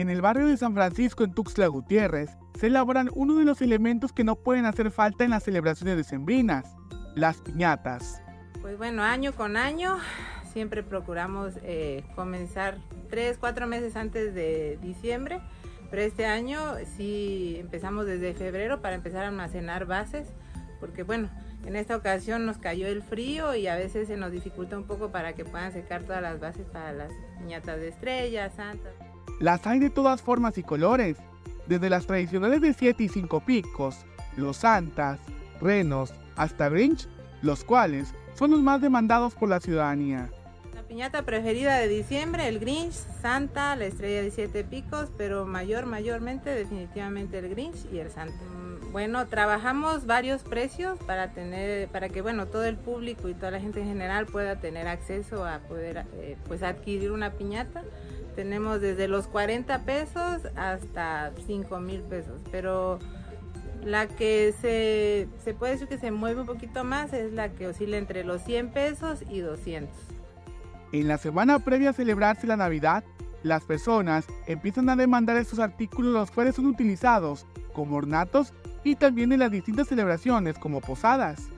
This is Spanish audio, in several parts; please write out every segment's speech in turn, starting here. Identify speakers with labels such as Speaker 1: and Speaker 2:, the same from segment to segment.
Speaker 1: En el barrio de San Francisco en Tuxtla Gutiérrez se elaboran uno de los elementos que no pueden hacer falta en las celebraciones decembrinas, las piñatas.
Speaker 2: Pues bueno, año con año siempre procuramos eh, comenzar tres, cuatro meses antes de diciembre, pero este año sí empezamos desde febrero para empezar a almacenar bases, porque bueno, en esta ocasión nos cayó el frío y a veces se nos dificulta un poco para que puedan secar todas las bases para las piñatas de estrellas, santas.
Speaker 1: Las hay de todas formas y colores, desde las tradicionales de 7 y 5 picos, los santas, renos, hasta Grinch, los cuales son los más demandados por la ciudadanía.
Speaker 2: La piñata preferida de diciembre, el Grinch, Santa, la estrella de siete picos, pero mayor, mayormente, definitivamente el Grinch y el Santa. Mm, bueno, trabajamos varios precios para tener, para que bueno, todo el público y toda la gente en general pueda tener acceso a poder eh, pues adquirir una piñata tenemos desde los 40 pesos hasta 5 mil pesos, pero la que se, se puede decir que se mueve un poquito más es la que oscila entre los 100 pesos y 200.
Speaker 1: En la semana previa a celebrarse la Navidad, las personas empiezan a demandar estos artículos los cuales son utilizados como ornatos y también en las distintas celebraciones como posadas.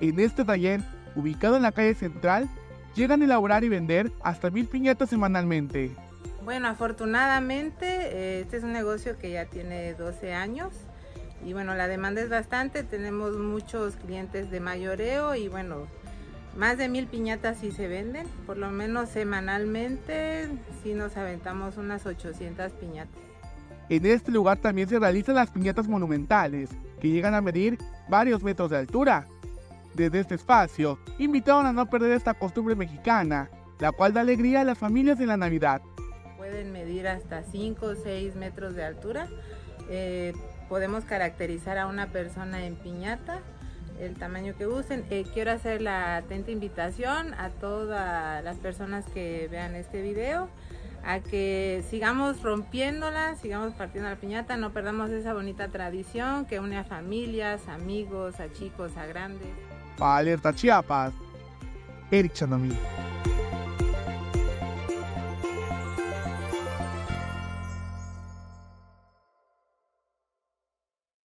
Speaker 1: En este taller, ubicado en la calle central, llegan a elaborar y vender hasta mil piñatas semanalmente.
Speaker 2: Bueno, afortunadamente eh, este es un negocio que ya tiene 12 años y bueno, la demanda es bastante, tenemos muchos clientes de mayoreo y bueno, más de mil piñatas sí se venden, por lo menos semanalmente sí nos aventamos unas 800 piñatas.
Speaker 1: En este lugar también se realizan las piñatas monumentales, que llegan a medir varios metros de altura. Desde este espacio, invitaron a no perder esta costumbre mexicana, la cual da alegría a las familias en la Navidad
Speaker 2: pueden medir hasta 5 o 6 metros de altura. Eh, podemos caracterizar a una persona en piñata, el tamaño que usen. Eh, quiero hacer la atenta invitación a todas las personas que vean este video a que sigamos rompiéndola, sigamos partiendo la piñata, no perdamos esa bonita tradición que une a familias, amigos, a chicos, a grandes.
Speaker 1: Para Alerta Chiapas, Eric Chanomí.